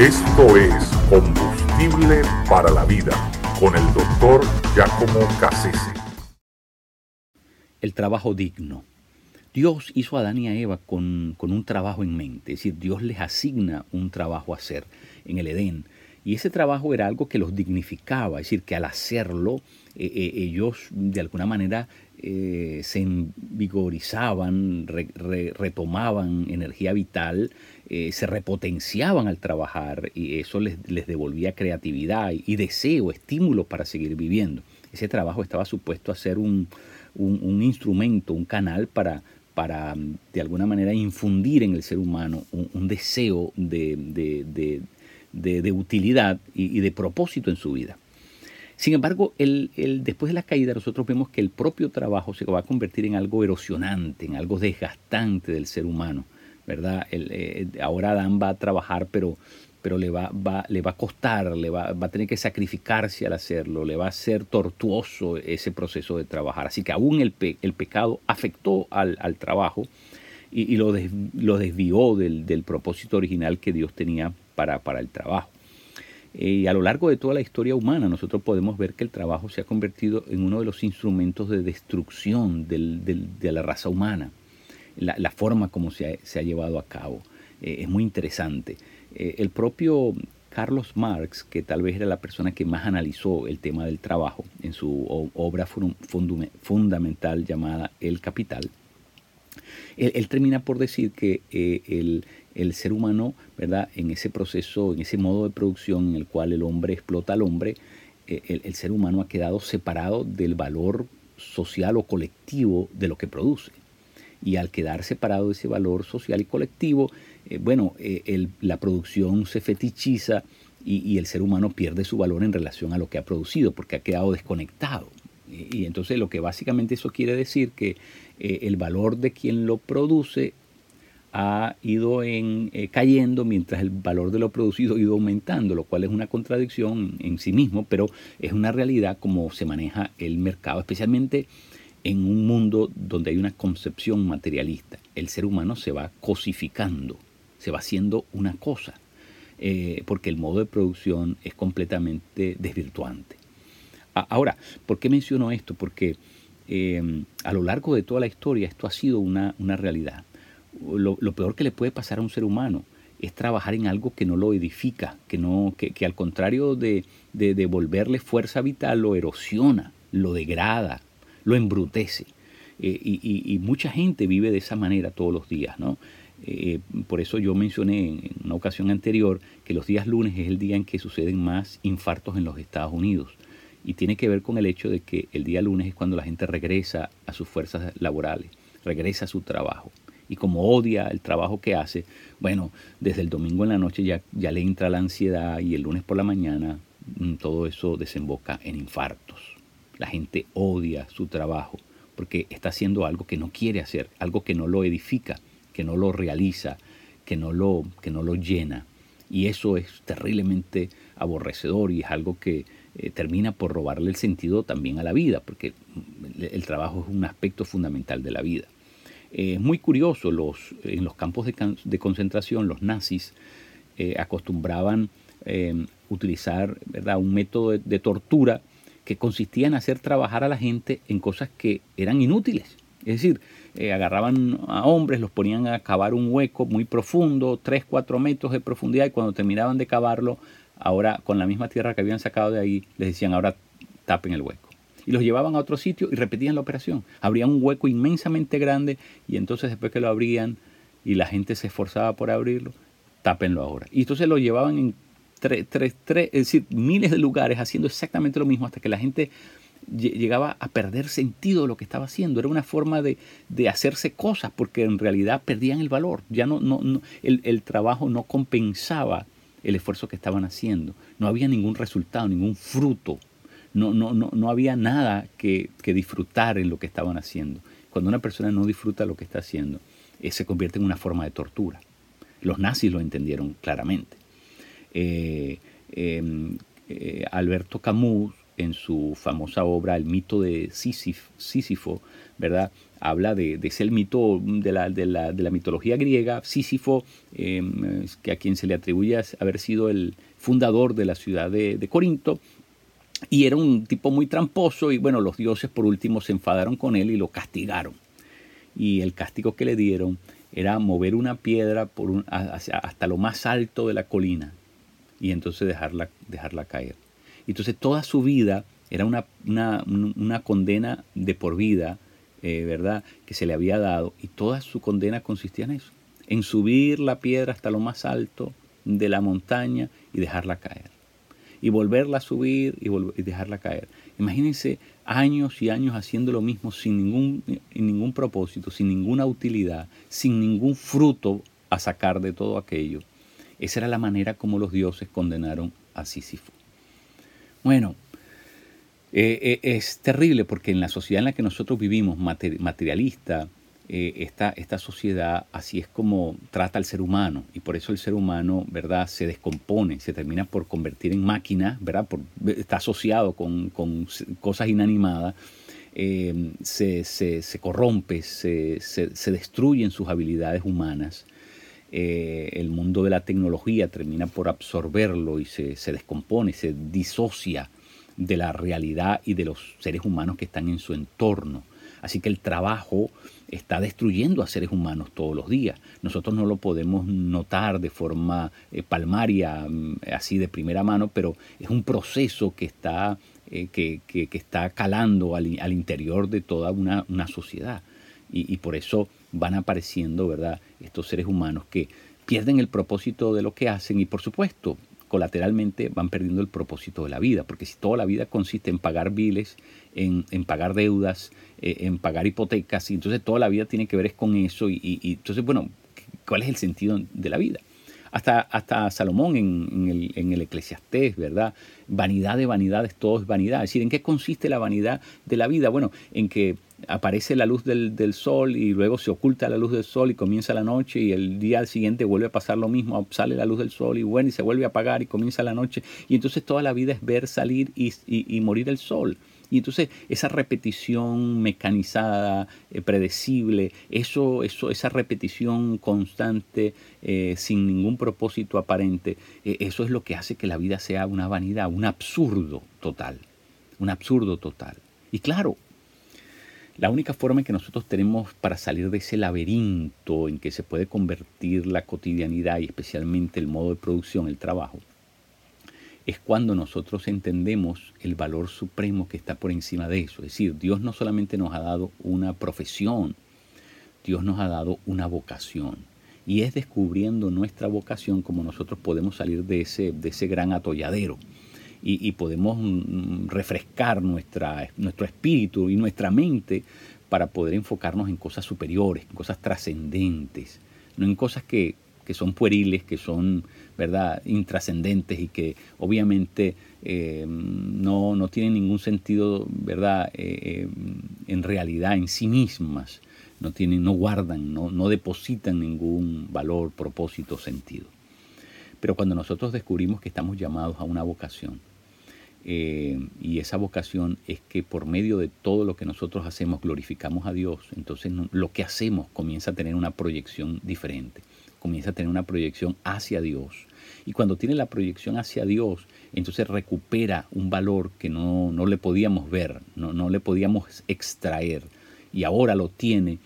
Esto es Combustible para la Vida con el doctor Giacomo Cassese. El trabajo digno. Dios hizo a Adán y a Eva con, con, un trabajo en mente, es decir, Dios les asigna un trabajo a hacer en el Edén. Y ese trabajo era algo que los dignificaba, es decir, que al hacerlo eh, eh, ellos de alguna manera eh, se envigorizaban, retomaban energía vital, se repotenciaban al trabajar y eso les, devolvía creatividad y, deseo, estímulo para seguir viviendo. Ese trabajo estaba supuesto a ser un, instrumento, un canal para, para de alguna manera infundir en el ser humano un, deseo de, utilidad y, de propósito en su vida. Sin embargo, el, después de la caída nosotros vemos que el propio trabajo se va a convertir en algo erosionante, en algo desgastante del ser humano. ¿verdad? Eh, ahora Adán va a trabajar, pero, pero le, va, le va a costar, le va, a tener que sacrificarse al hacerlo, le va a ser tortuoso ese proceso de trabajar. Así que aún el, el pecado afectó al, trabajo y, lo, lo, desvió del, del, propósito original que Dios tenía para, para el trabajo. Eh, y a lo largo de toda la historia humana nosotros podemos ver que el trabajo se ha convertido en uno de los instrumentos de destrucción de la raza humana. La, forma como se ha, llevado a cabo eh, es muy interesante. Eh, el propio Carlos Marx, que tal vez era la persona que más analizó el tema del trabajo en su obra fundamental llamada El Capital, él, termina por decir que el, el ser humano, ¿verdad? En ese proceso, en ese modo de producción en el cual el hombre explota al hombre, eh, el, ser humano ha quedado separado del valor social o colectivo de lo que produce. Y al quedar separado de ese valor social y colectivo, eh, bueno, eh, la producción se fetichiza y, el ser humano pierde su valor en relación a lo que ha producido, porque ha quedado desconectado. Y, entonces lo que básicamente eso quiere decir que el valor de quien lo produce ha ido en, eh, cayendo mientras el valor de lo producido ha ido aumentando, lo cual es una contradicción en sí mismo, pero es una realidad como se maneja el mercado, especialmente en un mundo donde hay una concepción materialista. El ser humano se va cosificando, se va haciendo una cosa, eh, porque el modo de producción es completamente desvirtuante. Ahora, ¿por qué menciono esto? Porque eh, a lo largo de toda la historia esto ha sido una, una realidad lo, peor que le puede pasar a un ser humano es trabajar en algo que no lo edifica, que, no, que, al contrario de, devolverle fuerza vital, lo erosiona, lo degrada, lo embrutece. Eh, y, mucha gente vive de esa manera todos los días, ¿no? Eh, por eso yo mencioné en una ocasión anterior que los días lunes es el día en que suceden más infartos en los Estados Unidos. Y tiene que ver con el hecho de que el día lunes es cuando la gente regresa a sus fuerzas laborales, regresa a su trabajo y como odia el trabajo que hace, bueno, desde el domingo en la noche ya, le entra la ansiedad y el lunes por la mañana mm, todo eso desemboca en infartos. La gente odia su trabajo porque está haciendo algo que no quiere hacer, algo que no lo edifica, que no lo realiza, que no lo, que no lo llena. Y eso es terriblemente aborrecedor y es algo que eh, termina por robarle el sentido también a la vida, porque el trabajo es un aspecto fundamental de la vida. Es eh, muy curioso, los, en los campos de, concentración los nazis eh, acostumbraban eh, utilizar ¿verdad? un método de, tortura que consistía en hacer trabajar a la gente en cosas que eran inútiles. Es decir, agarraban a hombres, los ponían a cavar un hueco muy profundo, 3, 4 metros de profundidad, y cuando terminaban de cavarlo, ahora con la misma tierra que habían sacado de ahí, les decían, ahora tapen el hueco y los llevaban a otro sitio y repetían la operación. Abrían un hueco inmensamente grande y entonces después que lo abrían y la gente se esforzaba por abrirlo, tápenlo ahora. Y entonces lo llevaban en tres, tres, tres, es decir, miles de lugares haciendo exactamente lo mismo hasta que la gente llegaba a perder sentido de lo que estaba haciendo. Era una forma de, hacerse cosas porque en realidad perdían el valor. Ya no, no, no el, el trabajo no compensaba el esfuerzo que estaban haciendo. No había ningún resultado, ningún fruto no, no, no, no había nada que, disfrutar en lo que estaban haciendo. Cuando una persona no disfruta lo que está haciendo, eh, se convierte en una forma de tortura. Los nazis lo entendieron claramente. Eh, em, eh, Alberto Camus en su famosa obra El mito de Sísifo, ¿verdad? Habla de, de ese mito de la, de, la, de la, mitología griega, Sísifo, em, que a quien se le atribuye haber sido el fundador de la ciudad de Corinto, y era un tipo muy tramposo y bueno, los dioses por último se enfadaron con él y lo castigaron. Y el castigo que le dieron era mover una piedra por hasta lo más alto de la colina y entonces dejarla, dejarla caer. Entonces toda su vida era una, una, condena de por vida, eh, ¿verdad?, que se le había dado y toda su condena consistía en eso, en subir la piedra hasta lo más alto de la montaña y dejarla caer. Y volverla a subir y, dejarla caer. Imagínense años y años haciendo lo mismo sin ningún, ningún propósito, sin ninguna utilidad, sin ningún fruto a sacar de todo aquello. Esa era la manera como los dioses condenaron a Sísifo. Bueno, eh, eh, es terrible porque en la sociedad en la que nosotros vivimos, materialista, eh, esta, esta, sociedad así es como trata al ser humano y por eso el ser humano, ¿verdad?, se descompone, se termina por convertir en máquina, ¿verdad?, está asociado con, cosas inanimadas, se, se, corrompe, se, se, destruyen sus habilidades humanas eh, el mundo de la tecnología termina por absorberlo y se, descompone, se disocia de la realidad y de los seres humanos que están en su entorno. Así que el trabajo está destruyendo a seres humanos todos los días. Nosotros no lo podemos notar de forma eh, palmaria, mm, así de primera mano, pero es un proceso que está, eh, que, está calando al, interior de toda una, sociedad. Y, y, por eso van apareciendo, ¿verdad? Estos seres humanos que pierden el propósito de lo que hacen y por supuesto colateralmente van perdiendo el propósito de la vida, porque si toda la vida consiste en pagar biles, en, pagar deudas, eh, en pagar hipotecas, y entonces toda la vida tiene que ver es con eso, y, entonces, bueno, ¿cuál es el sentido de la vida? Hasta, hasta Salomón en, el, en el Eclesiastés, ¿verdad? Vanidad de vanidades, todo es vanidad. Es decir, ¿en qué consiste la vanidad de la vida? Bueno, en que aparece la luz del, sol y luego se oculta la luz del sol y comienza la noche y el día siguiente vuelve a pasar lo mismo, sale la luz del sol y bueno, y se vuelve a apagar y comienza la noche y entonces toda la vida es ver salir y, morir el sol. Y entonces esa repetición mecanizada, eh, predecible, eso, eso, esa repetición constante, eh, sin ningún propósito aparente, eh, eso es lo que hace que la vida sea una vanidad, un absurdo total, un absurdo total. Y claro, la única forma que nosotros tenemos para salir de ese laberinto en que se puede convertir la cotidianidad y especialmente el modo de producción, el trabajo, es cuando nosotros entendemos el valor supremo que está por encima de eso. Es decir, Dios no solamente nos ha dado una profesión, Dios nos ha dado una vocación. Y es descubriendo nuestra vocación como nosotros podemos salir de ese, de ese gran atolladero y, podemos mm, refrescar nuestra, nuestro espíritu y nuestra mente para poder enfocarnos en cosas superiores, en cosas trascendentes, no en cosas que, son pueriles, que son verdad intrascendentes y que obviamente eh, no, no, tienen ningún sentido verdad eh, eh, en realidad en sí mismas. No tienen no guardan no, no depositan ningún valor propósito sentido. Pero cuando nosotros descubrimos que estamos llamados a una vocación y esa vocación es que por medio de todo lo que nosotros hacemos glorificamos a Dios, entonces lo que hacemos comienza a tener una proyección diferente, comienza a tener una proyección hacia Dios. Y cuando tiene la proyección hacia Dios, entonces recupera un valor que no, no le podíamos ver, no, no le podíamos extraer, y ahora lo tiene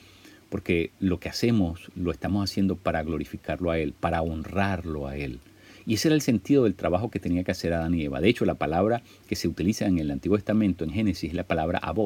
porque lo que hacemos lo estamos haciendo para glorificarlo a Él, para honrarlo a Él. Y ese era el sentido del trabajo que tenía que hacer Adán y Eva. De hecho, la palabra que se utiliza en el Antiguo Testamento, en Génesis, es la palabra abod